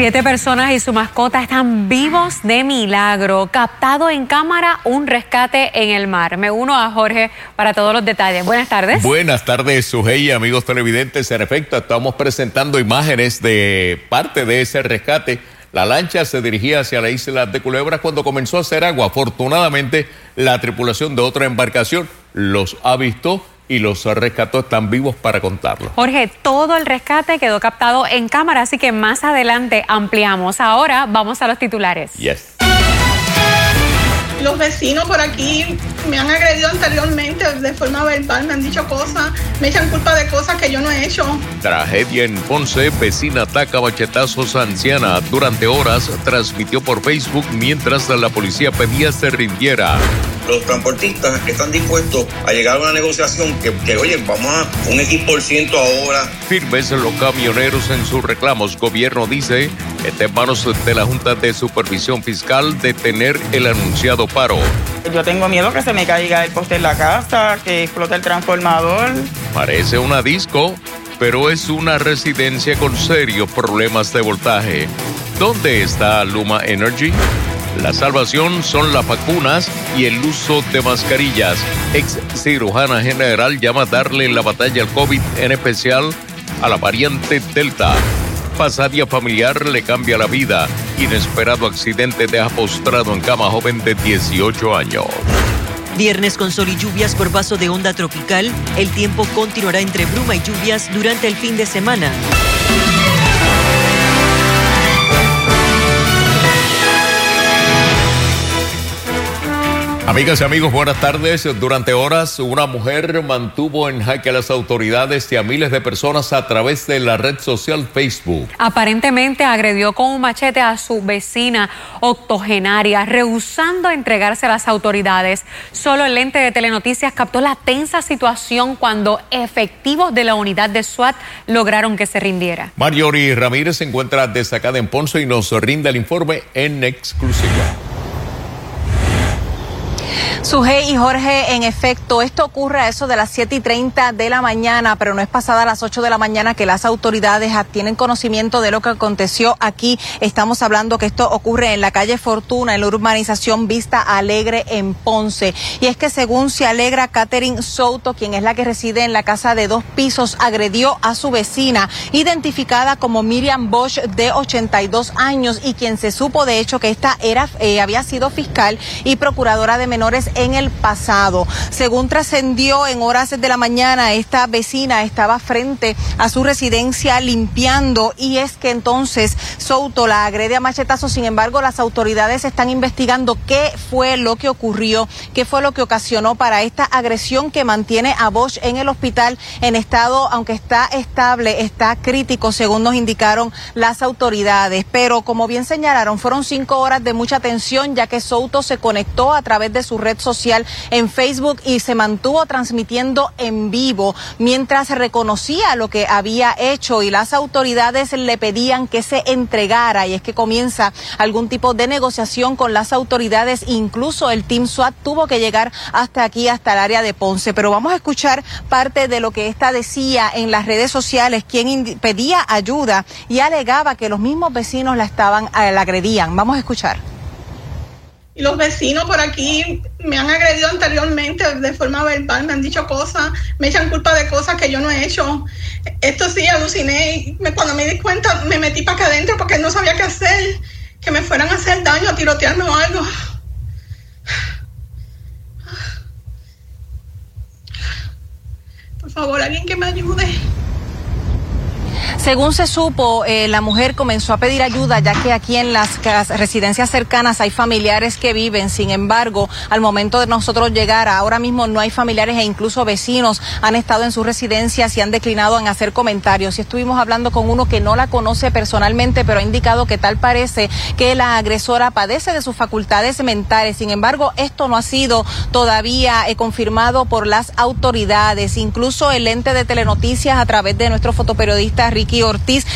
Siete personas y su mascota están vivos de milagro. Captado en cámara un rescate en el mar. Me uno a Jorge para todos los detalles. Buenas tardes. Buenas tardes, Sujei, amigos televidentes. En efecto, estamos presentando imágenes de parte de ese rescate. La lancha se dirigía hacia la isla de Culebras cuando comenzó a hacer agua. Afortunadamente, la tripulación de otra embarcación los ha visto y los rescató están vivos para contarlo. Jorge, todo el rescate quedó captado en cámara, así que más adelante ampliamos. Ahora vamos a los titulares. Yes. Los vecinos por aquí me han agredido anteriormente de forma verbal, me han dicho cosas, me echan culpa de cosas que yo no he hecho. Tragedia en Ponce, vecina ataca bachetazos a anciana. Durante horas transmitió por Facebook mientras la policía pedía se rindiera los transportistas están dispuestos a llegar a una negociación que, que oye, vamos a un X por ciento ahora. Firmes los camioneros en sus reclamos. Gobierno dice que está en manos de la Junta de Supervisión Fiscal detener el anunciado paro. Yo tengo miedo que se me caiga el poste en la casa, que explote el transformador. Parece una disco, pero es una residencia con serios problemas de voltaje. ¿Dónde está Luma Energy? La salvación son las vacunas y el uso de mascarillas. Ex cirujana general llama a darle la batalla al COVID, en especial a la variante Delta. Pasadía familiar le cambia la vida. Inesperado accidente deja postrado en cama joven de 18 años. Viernes con sol y lluvias por vaso de onda tropical. El tiempo continuará entre bruma y lluvias durante el fin de semana. Amigas y amigos, buenas tardes. Durante horas, una mujer mantuvo en jaque a las autoridades y a miles de personas a través de la red social Facebook. Aparentemente agredió con un machete a su vecina octogenaria, rehusando entregarse a las autoridades. Solo el lente de Telenoticias captó la tensa situación cuando efectivos de la unidad de SWAT lograron que se rindiera. Mariori Ramírez se encuentra destacada en Ponce y nos rinde el informe en exclusiva. Sujei y Jorge, en efecto, esto ocurre a eso de las 7 y 30 de la mañana, pero no es pasada a las 8 de la mañana que las autoridades tienen conocimiento de lo que aconteció aquí. Estamos hablando que esto ocurre en la calle Fortuna, en la urbanización Vista Alegre en Ponce. Y es que según se alegra, Catherine Souto, quien es la que reside en la casa de dos pisos, agredió a su vecina, identificada como Miriam Bosch, de 82 años, y quien se supo de hecho que esta era, eh, había sido fiscal y procuradora de menores en el pasado. Según trascendió en horas de la mañana, esta vecina estaba frente a su residencia limpiando y es que entonces Souto la agrede a machetazo. Sin embargo, las autoridades están investigando qué fue lo que ocurrió, qué fue lo que ocasionó para esta agresión que mantiene a Bosch en el hospital en estado, aunque está estable, está crítico, según nos indicaron las autoridades. Pero como bien señalaron, fueron cinco horas de mucha tensión, ya que Souto se conectó a través de su red social en Facebook y se mantuvo transmitiendo en vivo mientras reconocía lo que había hecho y las autoridades le pedían que se entregara y es que comienza algún tipo de negociación con las autoridades, incluso el Team SWAT tuvo que llegar hasta aquí, hasta el área de Ponce. Pero vamos a escuchar parte de lo que esta decía en las redes sociales, quien pedía ayuda y alegaba que los mismos vecinos la estaban, eh, la agredían. Vamos a escuchar y los vecinos por aquí me han agredido anteriormente de forma verbal, me han dicho cosas, me echan culpa de cosas que yo no he hecho. Esto sí, aluciné y cuando me di cuenta me metí para acá adentro porque no sabía qué hacer, que me fueran a hacer daño, a tirotearme o algo. Por favor, alguien que me ayude. Según se supo, eh, la mujer comenzó a pedir ayuda ya que aquí en las residencias cercanas hay familiares que viven. Sin embargo, al momento de nosotros llegar, ahora mismo no hay familiares e incluso vecinos han estado en sus residencias y han declinado en hacer comentarios. Y estuvimos hablando con uno que no la conoce personalmente, pero ha indicado que tal parece que la agresora padece de sus facultades mentales. Sin embargo, esto no ha sido todavía eh, confirmado por las autoridades. Incluso el ente de telenoticias a través de nuestro fotoperiodista Ricky Ricky Ortiz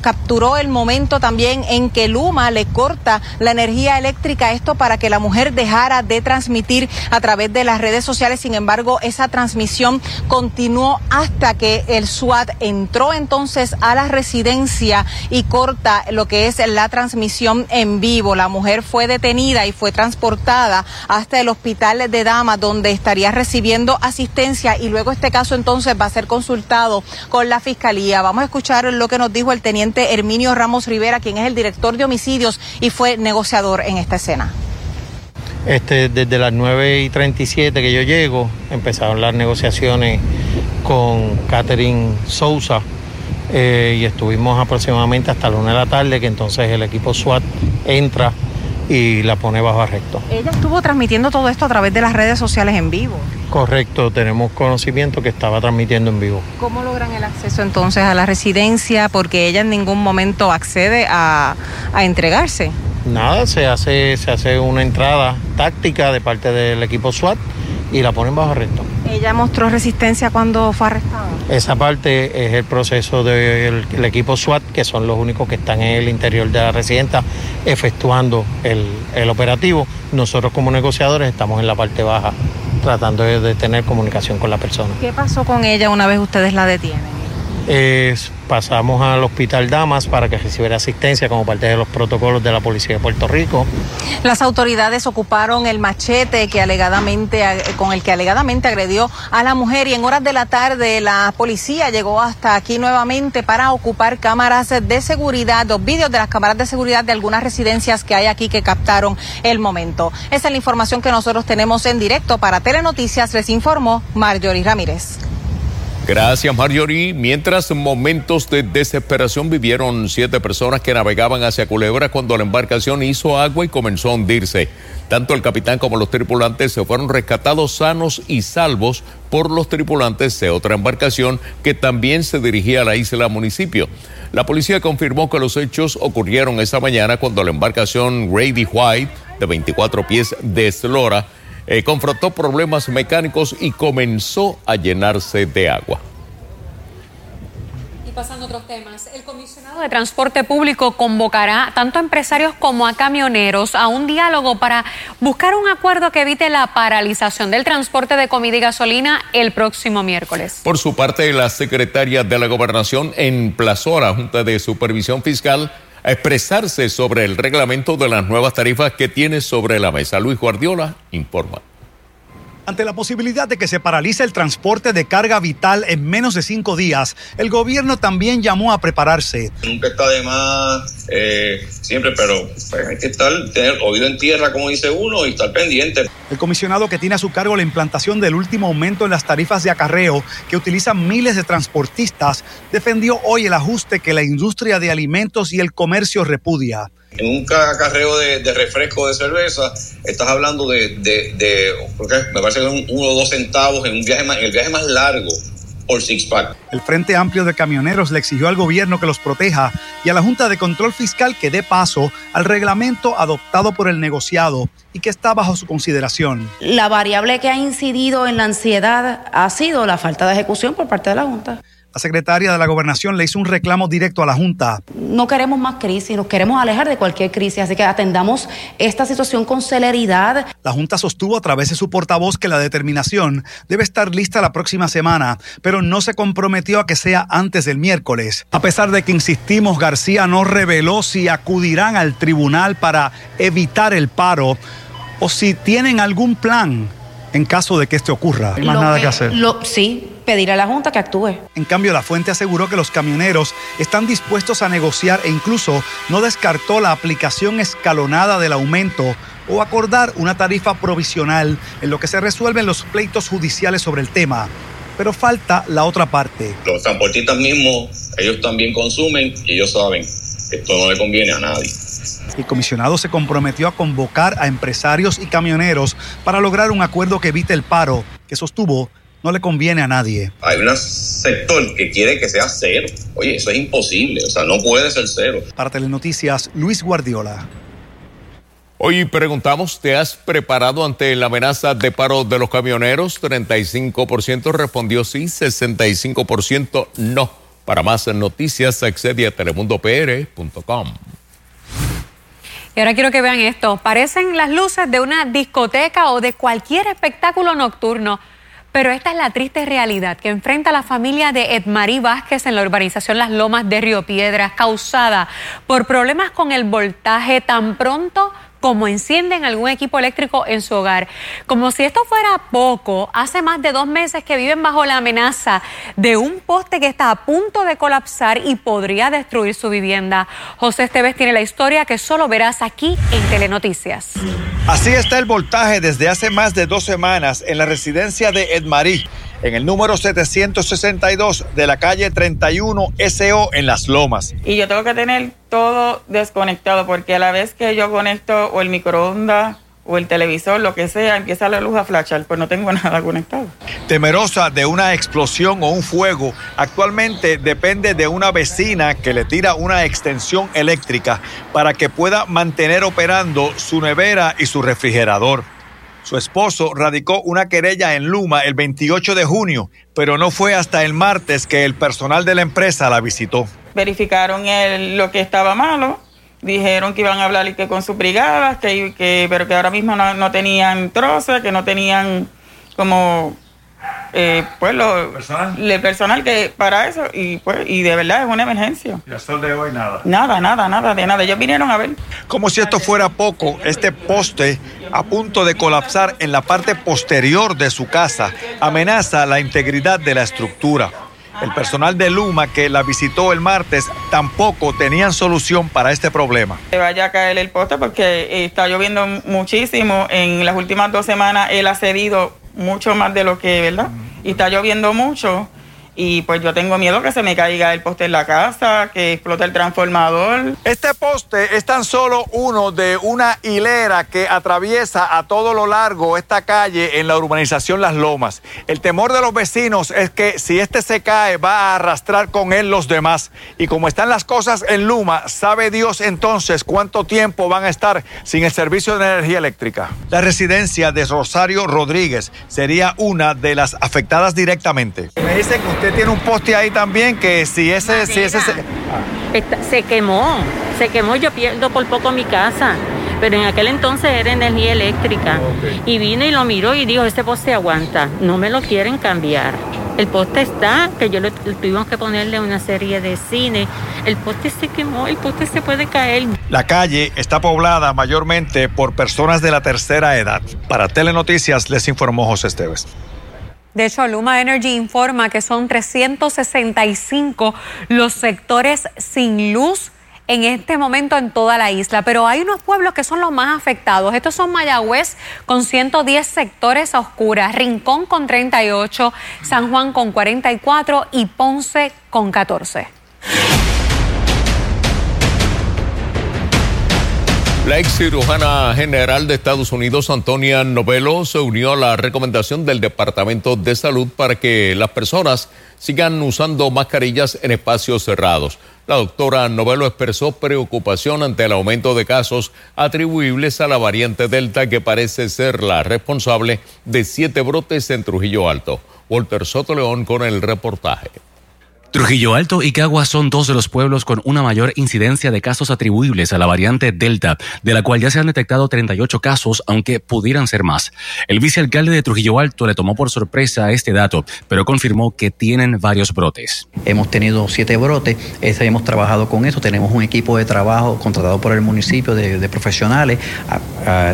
capturó el momento también en que Luma le corta la energía eléctrica, esto para que la mujer dejara de transmitir a través de las redes sociales. Sin embargo, esa transmisión continuó hasta que el SWAT entró entonces a la residencia y corta lo que es la transmisión en vivo. La mujer fue detenida y fue transportada hasta el hospital de Damas, donde estaría recibiendo asistencia y luego este caso entonces va a ser consultado con la fiscalía. Vamos a escuchar lo que nos dijo el teniente Herminio Ramos Rivera, quien es el director de homicidios y fue negociador en esta escena. Este, desde las 9 y 37 que yo llego, empezaron las negociaciones con Catherine Sousa eh, y estuvimos aproximadamente hasta la 1 de la tarde, que entonces el equipo SWAT entra y la pone bajo arresto. Ella estuvo transmitiendo todo esto a través de las redes sociales en vivo. Correcto, tenemos conocimiento que estaba transmitiendo en vivo. ¿Cómo logran el acceso entonces a la residencia? Porque ella en ningún momento accede a, a entregarse. Nada, se hace, se hace una entrada táctica de parte del equipo SWAT y la ponen bajo arresto. ¿Ella mostró resistencia cuando fue arrestada? Esa parte es el proceso del equipo SWAT, que son los únicos que están en el interior de la residencia efectuando el, el operativo. Nosotros como negociadores estamos en la parte baja tratando de tener comunicación con la persona. ¿Qué pasó con ella una vez ustedes la detienen? Pasamos al Hospital Damas para que recibiera asistencia como parte de los protocolos de la Policía de Puerto Rico. Las autoridades ocuparon el machete que alegadamente, con el que alegadamente agredió a la mujer y en horas de la tarde la policía llegó hasta aquí nuevamente para ocupar cámaras de seguridad, los vídeos de las cámaras de seguridad de algunas residencias que hay aquí que captaron el momento. Esa es la información que nosotros tenemos en directo para Telenoticias, les informó Marjorie Ramírez. Gracias, Marjorie. Mientras momentos de desesperación vivieron siete personas que navegaban hacia Culebra cuando la embarcación hizo agua y comenzó a hundirse. Tanto el capitán como los tripulantes se fueron rescatados sanos y salvos por los tripulantes de otra embarcación que también se dirigía a la isla municipio. La policía confirmó que los hechos ocurrieron esa mañana cuando la embarcación Grady White, de 24 pies, deslora eh, confrontó problemas mecánicos y comenzó a llenarse de agua. Y pasando a otros temas, el comisionado de Transporte Público convocará tanto a empresarios como a camioneros a un diálogo para buscar un acuerdo que evite la paralización del transporte de comida y gasolina el próximo miércoles. Por su parte, la secretaria de la Gobernación emplazó a la Junta de Supervisión Fiscal a expresarse sobre el reglamento de las nuevas tarifas que tiene sobre la mesa. Luis Guardiola informa. Ante la posibilidad de que se paralice el transporte de carga vital en menos de cinco días, el gobierno también llamó a prepararse. Nunca está de más, eh, siempre, pero pues, hay que estar, tener oído en tierra, como dice uno, y estar pendiente. El comisionado que tiene a su cargo la implantación del último aumento en las tarifas de acarreo que utilizan miles de transportistas, defendió hoy el ajuste que la industria de alimentos y el comercio repudia en un acarreo de, refresco de cerveza, estás hablando de, me parece que son uno o dos centavos en, un viaje más, el viaje más largo por six pack. El Frente Amplio de Camioneros le exigió al gobierno que los proteja y a la Junta de Control Fiscal que dé paso al reglamento adoptado por el negociado y que está bajo su consideración. La variable que ha incidido en la ansiedad ha sido la falta de ejecución por parte de la Junta. La secretaria de la Gobernación le hizo un reclamo directo a la Junta. No queremos más crisis, nos queremos alejar de cualquier crisis, así que atendamos esta situación con celeridad. La Junta sostuvo a través de su portavoz que la determinación debe estar lista la próxima semana, pero no se comprometió a que sea antes del miércoles. A pesar de que insistimos, García no reveló si acudirán al tribunal para evitar el paro o si tienen algún plan en caso de que esto ocurra. Hay más nada que, hacer. sí, pedir a la Junta que actúe. En cambio, la fuente aseguró que los camioneros están dispuestos a negociar e incluso no descartó la aplicación escalonada del aumento o acordar una tarifa provisional en lo que se resuelven los pleitos judiciales sobre el tema. Pero falta la otra parte. Los transportistas mismos, ellos también consumen y ellos saben que esto no le conviene a nadie. El comisionado se comprometió a convocar a empresarios y camioneros para lograr un acuerdo que evite el paro, que sostuvo no le conviene a nadie. Hay un sector que quiere que sea cero. Oye, eso es imposible, o sea, no puede ser cero. Para Telenoticias, Luis Guardiola. Hoy preguntamos, ¿te has preparado ante la amenaza de paro de los camioneros? 35% respondió sí, 65% no. Para más noticias accede a telemundopr.com. Y ahora quiero que vean esto. Parecen las luces de una discoteca o de cualquier espectáculo nocturno. Pero esta es la triste realidad que enfrenta la familia de Edmarí Vázquez en la urbanización Las Lomas de Río Piedras, causada por problemas con el voltaje tan pronto como encienden algún equipo eléctrico en su hogar. Como si esto fuera poco, hace más de dos meses que viven bajo la amenaza de un poste que está a punto de colapsar y podría destruir su vivienda. José Esteves tiene la historia que solo verás aquí en Telenoticias. Así está el voltaje desde hace más de dos semanas en la residencia de Edmarí en el número 762 de la calle 31 SO en Las Lomas. Y yo tengo que tener todo desconectado porque a la vez que yo conecto o el microondas o el televisor, lo que sea, empieza la luz a flashar, pues no tengo nada conectado. Temerosa de una explosión o un fuego, actualmente depende de una vecina que le tira una extensión eléctrica para que pueda mantener operando su nevera y su refrigerador. Su esposo radicó una querella en Luma el 28 de junio, pero no fue hasta el martes que el personal de la empresa la visitó. Verificaron lo que estaba malo, dijeron que iban a hablar y que con sus brigadas, que, pero que ahora mismo no, no tenían trozos, que no tenían como eh, pues lo, ¿Personal? el personal que para eso y pues y de verdad es una emergencia. ¿Y hasta el de hoy nada? Nada, nada, nada, de nada. Ellos vinieron a ver. Como si esto fuera poco, este poste a punto de colapsar en la parte posterior de su casa amenaza la integridad de la estructura. El personal de Luma que la visitó el martes tampoco tenían solución para este problema. Se vaya a caer el poste porque está lloviendo muchísimo. En las últimas dos semanas él ha cedido mucho más de lo que, ¿verdad? Y está lloviendo mucho y pues yo tengo miedo que se me caiga el poste en la casa, que explote el transformador. Este poste es tan solo uno de una hilera que atraviesa a todo lo largo esta calle en la urbanización Las Lomas. El temor de los vecinos es que si este se cae va a arrastrar con él los demás. Y como están las cosas en Luma, sabe Dios entonces cuánto tiempo van a estar sin el servicio de energía eléctrica. La residencia de Rosario Rodríguez sería una de las afectadas directamente. Me dice que usted tiene un poste ahí también que si ese, si ese se... se quemó, se quemó, yo pierdo por poco mi casa pero en aquel entonces era energía eléctrica. Y vino y lo miró y dijo, este poste aguanta, no me lo quieren cambiar. El poste está, que yo le, tuvimos que ponerle una serie de cine. El poste se quemó, el poste se puede caer. La calle está poblada mayormente por personas de la tercera edad. Para Telenoticias les informó José Esteves. De hecho, Luma Energy informa que son 365 los sectores sin luz en este momento en toda la isla, pero hay unos pueblos que son los más afectados. Estos son Mayagüez con 110 sectores a oscuras, Rincón con 38, San Juan con 44 y Ponce con 14. La ex cirujana general de Estados Unidos, Antonia Novelo, se unió a la recomendación del Departamento de Salud para que las personas sigan usando mascarillas en espacios cerrados. La doctora Novelo expresó preocupación ante el aumento de casos atribuibles a la variante Delta que parece ser la responsable de siete brotes en Trujillo Alto. Walter Soto León con el reportaje. Trujillo Alto y Cagua son dos de los pueblos con una mayor incidencia de casos atribuibles a la variante Delta, de la cual ya se han detectado 38 casos, aunque pudieran ser más. El vicealcalde de Trujillo Alto le tomó por sorpresa este dato, pero confirmó que tienen varios brotes. Hemos tenido siete brotes, hemos trabajado con eso, tenemos un equipo de trabajo contratado por el municipio de, profesionales,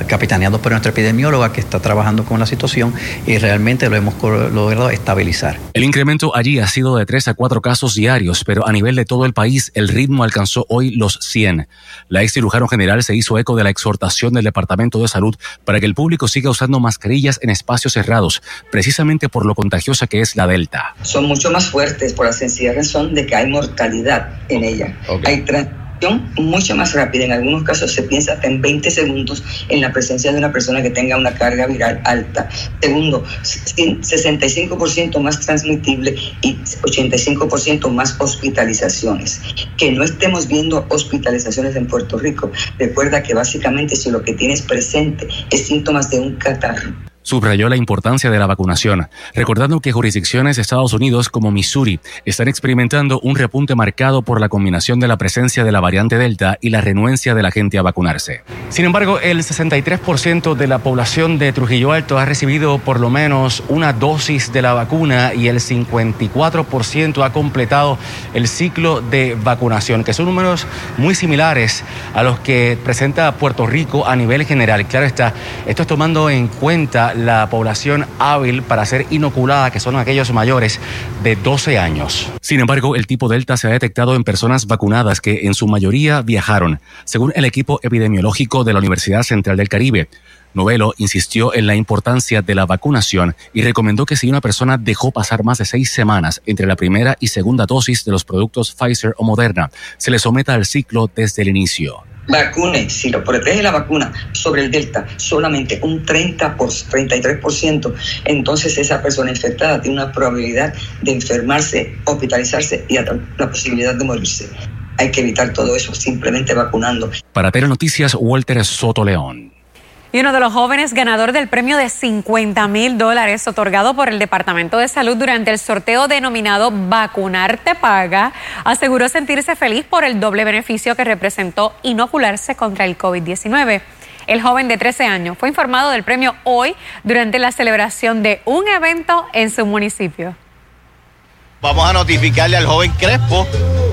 capitaneado por nuestra epidemióloga que está trabajando con la situación y realmente lo hemos logrado estabilizar. El incremento allí ha sido de 3 a 4 casos casos diarios, pero a nivel de todo el país el ritmo alcanzó hoy los 100. La ex cirujano general se hizo eco de la exhortación del Departamento de Salud para que el público siga usando mascarillas en espacios cerrados, precisamente por lo contagiosa que es la Delta. Son mucho más fuertes por la sencilla razón de que hay mortalidad en ella. Hay mucho más rápida. En algunos casos se piensa hasta en 20 segundos en la presencia de una persona que tenga una carga viral alta. Segundo, 65% más transmitible y 85% más hospitalizaciones. Que no estemos viendo hospitalizaciones en Puerto Rico. Recuerda que básicamente si lo que tienes presente es síntomas de un catarro subrayó la importancia de la vacunación, recordando que jurisdicciones de Estados Unidos como Missouri están experimentando un repunte marcado por la combinación de la presencia de la variante Delta y la renuencia de la gente a vacunarse. Sin embargo, el 63% de la población de Trujillo Alto ha recibido por lo menos una dosis de la vacuna y el 54% ha completado el ciclo de vacunación, que son números muy similares a los que presenta Puerto Rico a nivel general. Claro está, esto es tomando en cuenta la población hábil para ser inoculada, que son aquellos mayores de 12 años. Sin embargo, el tipo Delta se ha detectado en personas vacunadas que en su mayoría viajaron, según el equipo epidemiológico de la Universidad Central del Caribe. Novelo insistió en la importancia de la vacunación y recomendó que si una persona dejó pasar más de seis semanas entre la primera y segunda dosis de los productos Pfizer o Moderna, se le someta al ciclo desde el inicio vacune, si lo protege la vacuna sobre el Delta solamente un 30 por 33%, entonces esa persona infectada tiene una probabilidad de enfermarse, hospitalizarse y la posibilidad de morirse. Hay que evitar todo eso simplemente vacunando. Para Noticias, Walter Soto León. Y uno de los jóvenes ganador del premio de 50 mil dólares otorgado por el Departamento de Salud durante el sorteo denominado Vacunarte Paga aseguró sentirse feliz por el doble beneficio que representó inocularse contra el COVID-19. El joven de 13 años fue informado del premio hoy durante la celebración de un evento en su municipio. Vamos a notificarle al joven Crespo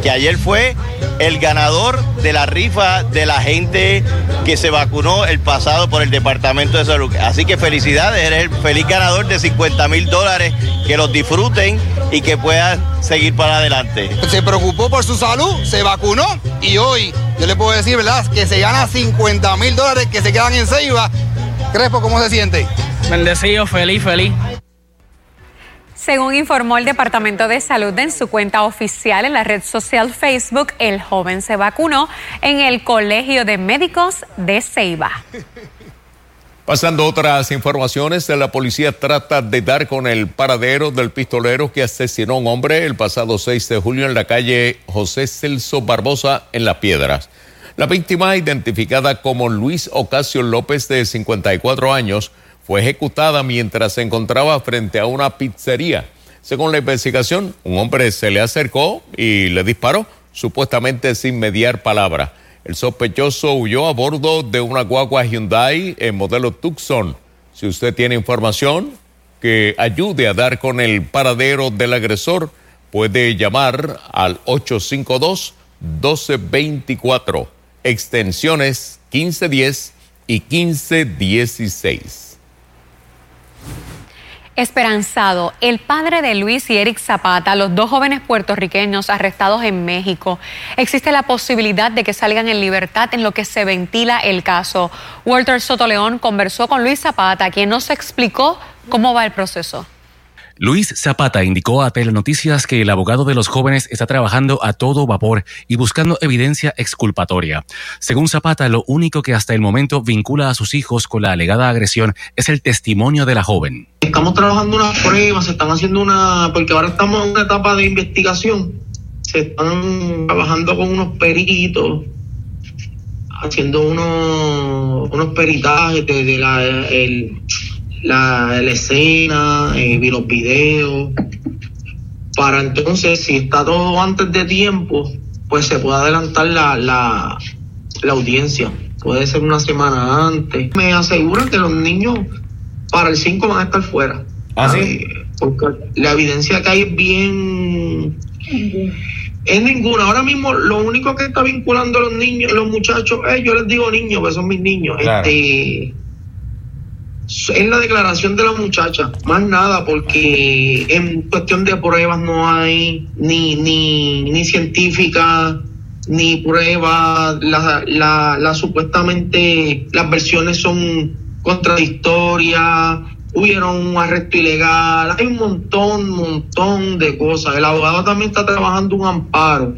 que ayer fue el ganador de la rifa de la gente que se vacunó el pasado por el Departamento de Salud. Así que felicidades, eres el feliz ganador de 50 mil dólares, que los disfruten y que puedan seguir para adelante. Se preocupó por su salud, se vacunó y hoy yo le puedo decir, ¿verdad?, que se gana 50 mil dólares que se quedan en Ceiba. Crespo, ¿cómo se siente? Bendecido, feliz, feliz. Según informó el Departamento de Salud en su cuenta oficial en la red social Facebook, el joven se vacunó en el Colegio de Médicos de Ceiba. Pasando otras informaciones, la policía trata de dar con el paradero del pistolero que asesinó a un hombre el pasado 6 de julio en la calle José Celso Barbosa en Las Piedras. La víctima, identificada como Luis Ocasio López de 54 años, fue ejecutada mientras se encontraba frente a una pizzería. Según la investigación, un hombre se le acercó y le disparó, supuestamente sin mediar palabra. El sospechoso huyó a bordo de una guagua Hyundai en modelo Tucson. Si usted tiene información que ayude a dar con el paradero del agresor, puede llamar al 852-1224, extensiones 1510 y 1516. Esperanzado, el padre de Luis y Eric Zapata, los dos jóvenes puertorriqueños arrestados en México, existe la posibilidad de que salgan en libertad en lo que se ventila el caso. Walter Sotoleón conversó con Luis Zapata, quien nos explicó cómo va el proceso. Luis Zapata indicó a Telenoticias que el abogado de los jóvenes está trabajando a todo vapor y buscando evidencia exculpatoria. Según Zapata, lo único que hasta el momento vincula a sus hijos con la alegada agresión es el testimonio de la joven. Estamos trabajando unas pruebas, se están haciendo una, porque ahora estamos en una etapa de investigación, se están trabajando con unos peritos, haciendo unos, unos peritajes de, la, el, la, escena, eh, vi los videos, para entonces, si está todo antes de tiempo, pues se puede adelantar la, la, la audiencia. Puede ser una semana antes. Me aseguran que los niños para el 5 van a estar fuera. ¿Ah, sí? Eh, porque la evidencia que hay es bien... Es ninguna. Ahora mismo lo único que está vinculando a los niños, los muchachos, eh, yo les digo niños, porque son mis niños. Este, es la declaración de la muchacha, más nada, porque en cuestión de pruebas no hay ni, ni, ni científica, ni pruebas, la, la, la, supuestamente las versiones son contradictorias, hubieron un arresto ilegal, hay un montón, montón de cosas. El abogado también está trabajando un amparo.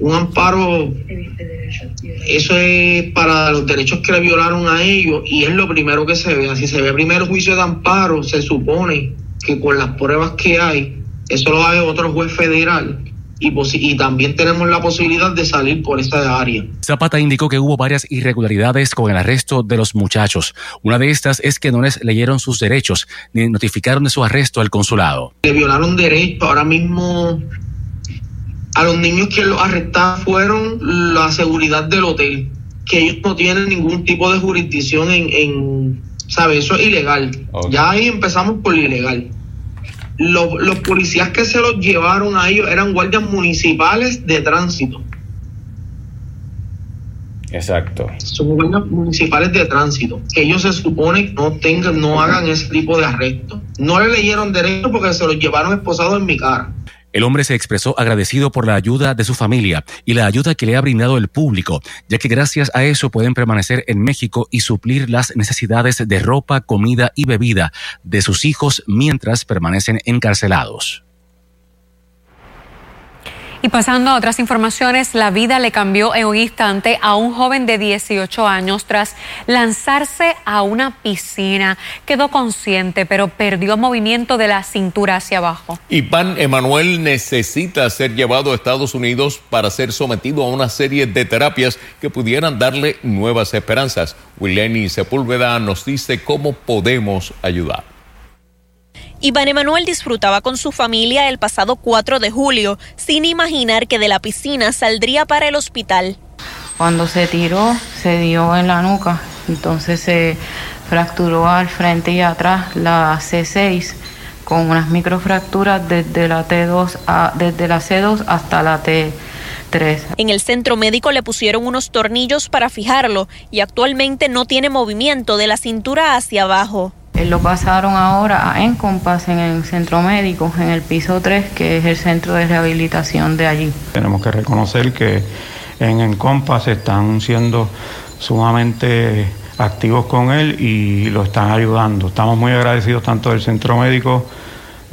Un amparo eso es para los derechos que le violaron a ellos y es lo primero que se ve. Si se ve primero juicio de amparo, se supone que con las pruebas que hay, eso lo hace otro juez federal y, y, también tenemos la posibilidad de salir por esa área. Zapata indicó que hubo varias irregularidades con el arresto de los muchachos. Una de estas es que no les leyeron sus derechos ni notificaron de su arresto al consulado. Le violaron derechos. Ahora mismo a los niños que los arrestaron fueron la seguridad del hotel, que ellos no tienen ningún tipo de jurisdicción en, en ¿sabes? Eso es ilegal. Ya ahí empezamos por lo ilegal los, los policías que se los llevaron a ellos eran guardias municipales de tránsito. Exacto. Son guardias municipales de tránsito. Que ellos se supone que no tengan, no hagan ese tipo de arresto. No le leyeron derecho porque se los llevaron esposados en mi cara. El hombre se expresó agradecido por la ayuda de su familia y la ayuda que le ha brindado el público, ya que gracias a eso pueden permanecer en México y suplir las necesidades de ropa, comida y bebida de sus hijos mientras permanecen encarcelados. Y pasando a otras informaciones, la vida le cambió en un instante a un joven de 18 años tras lanzarse a una piscina. Quedó consciente, pero perdió movimiento de la cintura hacia abajo. Y Pan Emanuel necesita ser llevado a Estados Unidos para ser sometido a una serie de terapias que pudieran darle nuevas esperanzas. Wileni Sepúlveda nos dice cómo podemos ayudar. Iván Emanuel disfrutaba con su familia el pasado 4 de julio, sin imaginar que de la piscina saldría para el hospital. Cuando se tiró, se dio en la nuca, entonces se fracturó al frente y atrás la C6 con unas microfracturas desde la T2 a, desde la C2 hasta la T3. En el centro médico le pusieron unos tornillos para fijarlo y actualmente no tiene movimiento de la cintura hacia abajo. Lo pasaron ahora a Encompass en el centro médico, en el piso 3, que es el centro de rehabilitación de allí. Tenemos que reconocer que en Encompass están siendo sumamente activos con él y lo están ayudando. Estamos muy agradecidos tanto del centro médico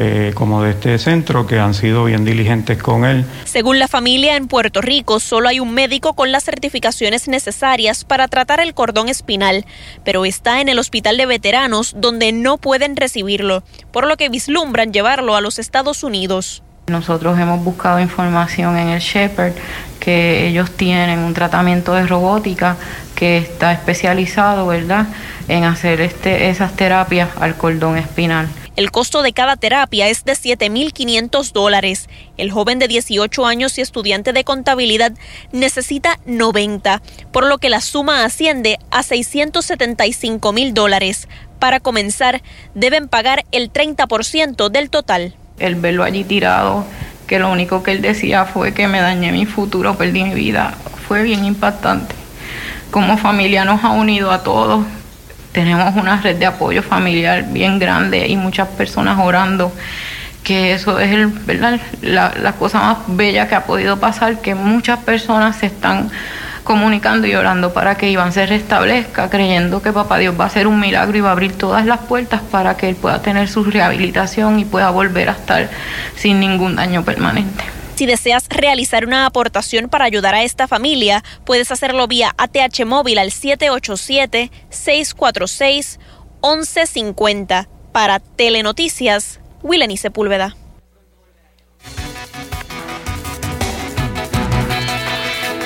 eh, como de este centro que han sido bien diligentes con él. Según la familia en Puerto Rico, solo hay un médico con las certificaciones necesarias para tratar el cordón espinal, pero está en el hospital de veteranos donde no pueden recibirlo, por lo que vislumbran llevarlo a los Estados Unidos. Nosotros hemos buscado información en el Shepherd que ellos tienen un tratamiento de robótica que está especializado, ¿verdad?, en hacer este, esas terapias al cordón espinal. El costo de cada terapia es de 7.500 dólares. El joven de 18 años y estudiante de contabilidad necesita 90, por lo que la suma asciende a 675 mil dólares. Para comenzar, deben pagar el 30% del total. El verlo allí tirado, que lo único que él decía fue que me dañé mi futuro, perdí mi vida, fue bien impactante. Como familia nos ha unido a todos, tenemos una red de apoyo familiar bien grande y muchas personas orando que eso es el, ¿verdad? La, la, cosa más bella que ha podido pasar, que muchas personas se están comunicando y orando para que Iván se restablezca, creyendo que Papá Dios va a hacer un milagro y va a abrir todas las puertas para que él pueda tener su rehabilitación y pueda volver a estar sin ningún daño permanente. Si deseas realizar una aportación para ayudar a esta familia, puedes hacerlo vía ATH móvil al 787-646-1150. Para Telenoticias, Willeni Sepúlveda.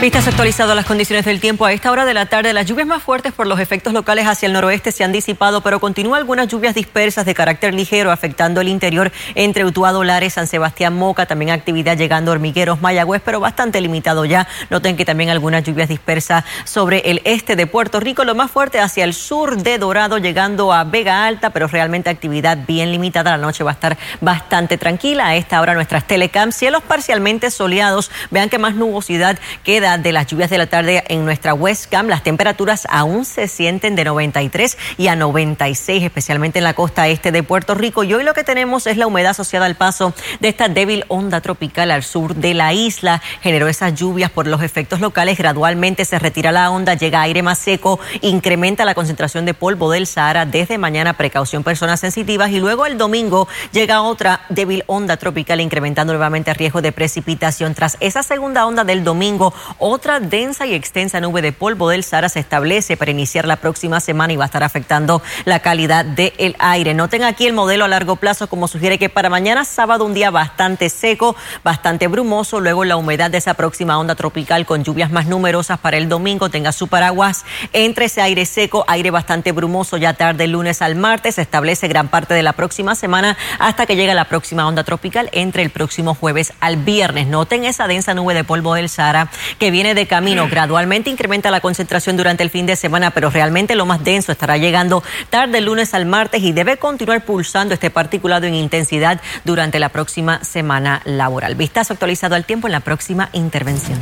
Vistas actualizado a las condiciones del tiempo a esta hora de la tarde. Las lluvias más fuertes por los efectos locales hacia el noroeste se han disipado, pero continúan algunas lluvias dispersas de carácter ligero afectando el interior entre Utuado, Lares, San Sebastián, Moca. También actividad llegando a Hormigueros, Mayagüez, pero bastante limitado ya. Noten que también algunas lluvias dispersas sobre el este de Puerto Rico. Lo más fuerte hacia el sur de Dorado, llegando a Vega Alta, pero realmente actividad bien limitada. La noche va a estar bastante tranquila. A esta hora nuestras telecams, cielos parcialmente soleados. Vean que más nubosidad queda de las lluvias de la tarde en nuestra Westcam. Las temperaturas aún se sienten de 93 y a 96, especialmente en la costa este de Puerto Rico. Y hoy lo que tenemos es la humedad asociada al paso de esta débil onda tropical al sur de la isla. Generó esas lluvias por los efectos locales. Gradualmente se retira la onda, llega aire más seco, incrementa la concentración de polvo del Sahara. Desde mañana, precaución personas sensitivas. Y luego el domingo llega otra débil onda tropical, incrementando nuevamente el riesgo de precipitación. Tras esa segunda onda del domingo, Otra densa y extensa nube de polvo del Sahara se establece para iniciar la próxima semana y va a estar afectando la calidad del aire. Noten aquí el modelo a largo plazo como sugiere que para mañana sábado un día bastante seco, bastante brumoso, luego la humedad de esa próxima onda tropical con lluvias más numerosas para el domingo, tenga su paraguas entre ese aire seco, aire bastante brumoso ya tarde lunes al martes, se establece gran parte de la próxima semana hasta que llegue la próxima onda tropical entre el próximo jueves al viernes. Noten esa densa nube de polvo del Sahara viene de camino, gradualmente incrementa la concentración durante el fin de semana, pero realmente lo más denso estará llegando tarde el lunes al martes y debe continuar pulsando este particulado en intensidad durante la próxima semana laboral. Vistazo actualizado al tiempo en la próxima intervención.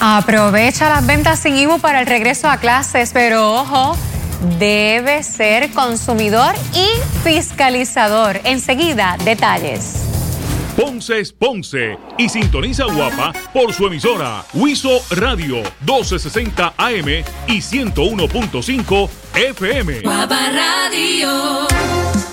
Aprovecha las ventas sin IVU para el regreso a clases, pero ojo, debe ser consumidor y fiscalizador. Enseguida, detalles. Ponce es Ponce y sintoniza Guapa por su emisora Huizo Radio 1260 AM y 101.5 FM. Guapa Radio.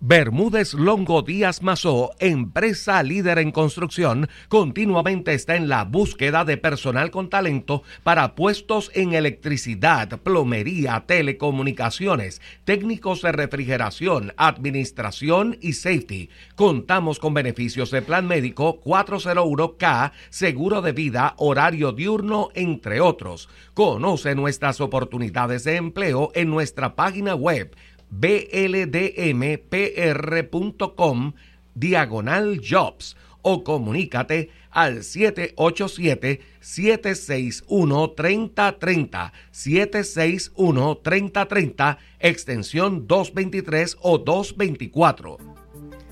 Bermúdez Longo Díaz Mazó, empresa líder en construcción, continuamente está en la búsqueda de personal con talento para puestos en electricidad, plomería, telecomunicaciones, técnicos de refrigeración, administración y safety. Contamos con beneficios de plan médico 401k, seguro de vida, horario diurno, entre otros. Conoce nuestras oportunidades de empleo en nuestra página web bldmpr.com diagonal jobs o comunícate al 787-761-3030, 761-3030, extensión 223 o 224.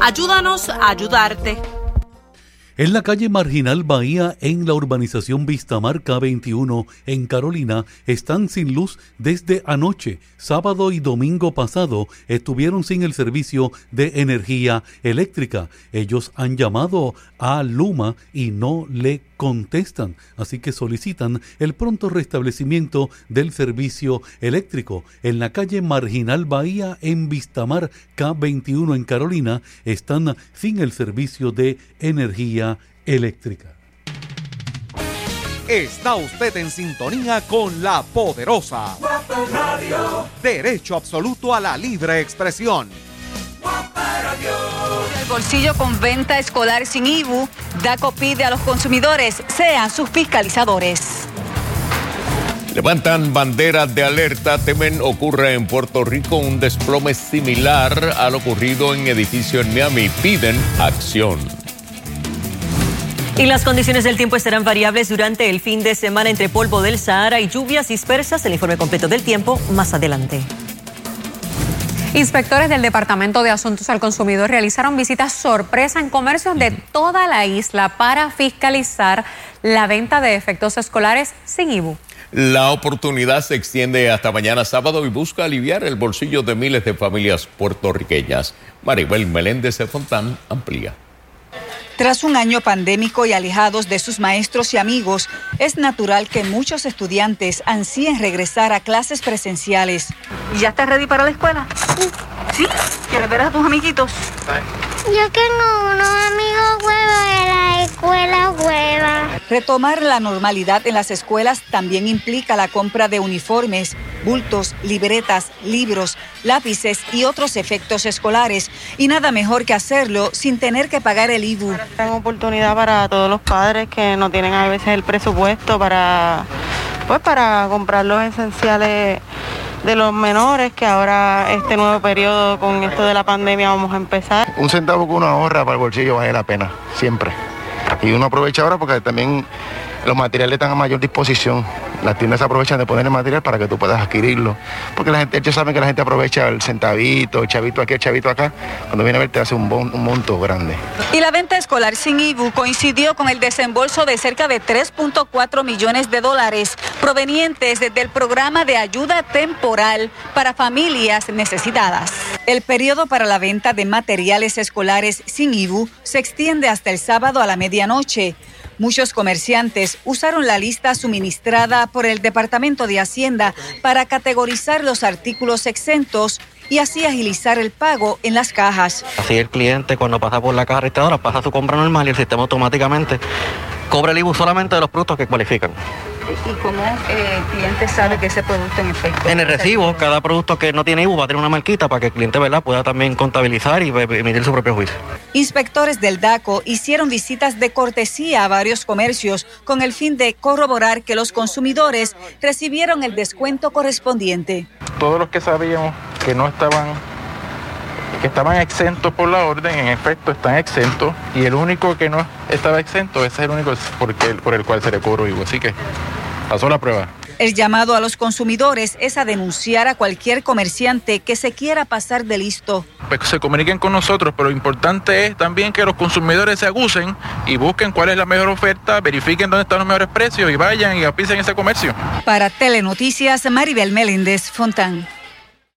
Ayúdanos a ayudarte. En la calle Marginal Bahía, en la urbanización Vistamar K21, en Carolina, están sin luz desde anoche. Sábado y domingo pasado estuvieron sin el servicio de energía eléctrica. Ellos han llamado a Luma y no le contestan, así que solicitan el pronto restablecimiento del servicio eléctrico. En la calle Marginal Bahía, en Vistamar K21 en Carolina, están sin el servicio de energía eléctrica. Está usted en sintonía con la poderosa. Derecho absoluto a la libre expresión. Radio. bolsillo con venta escolar sin IBU, DACO pide a los consumidores sean sus fiscalizadores. Levantan banderas de alerta, temen ocurra en Puerto Rico un desplome similar al ocurrido en edificio en Miami. Piden acción. Y las condiciones del tiempo estarán variables durante el fin de semana entre polvo del Sahara y lluvias dispersas. El informe completo del tiempo más adelante. Inspectores del Departamento de Asuntos al Consumidor realizaron visitas sorpresa en comercios de toda la isla para fiscalizar la venta de efectos escolares sin IBU. La oportunidad se extiende hasta mañana sábado y busca aliviar el bolsillo de miles de familias puertorriqueñas. Maribel Meléndez de Fontán amplía. Tras un año pandémico y alejados de sus maestros y amigos, es natural que muchos estudiantes ansíen regresar a clases presenciales. ¿Y ya estás ready para la escuela? ¿Sí? ¿Quieres ver a tus amiguitos? Yo tengo unos amigos huevos de la escuela hueva. Retomar la normalidad en las escuelas también implica la compra de uniformes, bultos, libretas, libros, lápices y otros efectos escolares. Y nada mejor que hacerlo sin tener que pagar el IBU. Tengo oportunidad para todos los padres que no tienen a veces el presupuesto para, pues, para comprar los esenciales de los menores, que ahora este nuevo periodo con esto de la pandemia vamos a empezar. Un centavo que uno ahorra para el bolsillo vale la pena, siempre. Y uno aprovecha ahora porque también los materiales están a mayor disposición. Las tiendas aprovechan de poner el material para que tú puedas adquirirlo. Porque la gente, ellos saben que la gente aprovecha el centavito, el chavito aquí, el chavito acá. Cuando viene a ver te hace un, un monto grande. Y la venta escolar sin IBU coincidió con el desembolso de cerca de 3.4 millones de dólares provenientes del programa de ayuda temporal para familias necesitadas. El periodo para la venta de materiales escolares sin IBU se extiende hasta el sábado a la medianoche. Muchos comerciantes usaron la lista suministrada por el Departamento de Hacienda para categorizar los artículos exentos y así agilizar el pago en las cajas. Así el cliente cuando pasa por la caja registradora pasa su compra normal y el sistema automáticamente cobra el IBU solamente de los productos que cualifican. ¿Y cómo el cliente sabe que ese producto en efecto? En el recibo, cada producto que no tiene IBU va a tener una marquita para que el cliente ¿verdad? pueda también contabilizar y emitir su propio juicio. Inspectores del DACO hicieron visitas de cortesía a varios comercios con el fin de corroborar que los consumidores recibieron el descuento correspondiente. Todos los que sabíamos que no estaban que estaban exentos por la orden, en efecto están exentos, y el único que no estaba exento, ese es el único porque, por el cual se le cobró. Así que pasó la prueba. El llamado a los consumidores es a denunciar a cualquier comerciante que se quiera pasar de listo. Pues se comuniquen con nosotros, pero lo importante es también que los consumidores se agucen y busquen cuál es la mejor oferta, verifiquen dónde están los mejores precios y vayan y apisen ese comercio. Para Telenoticias, Maribel Méndez Fontán.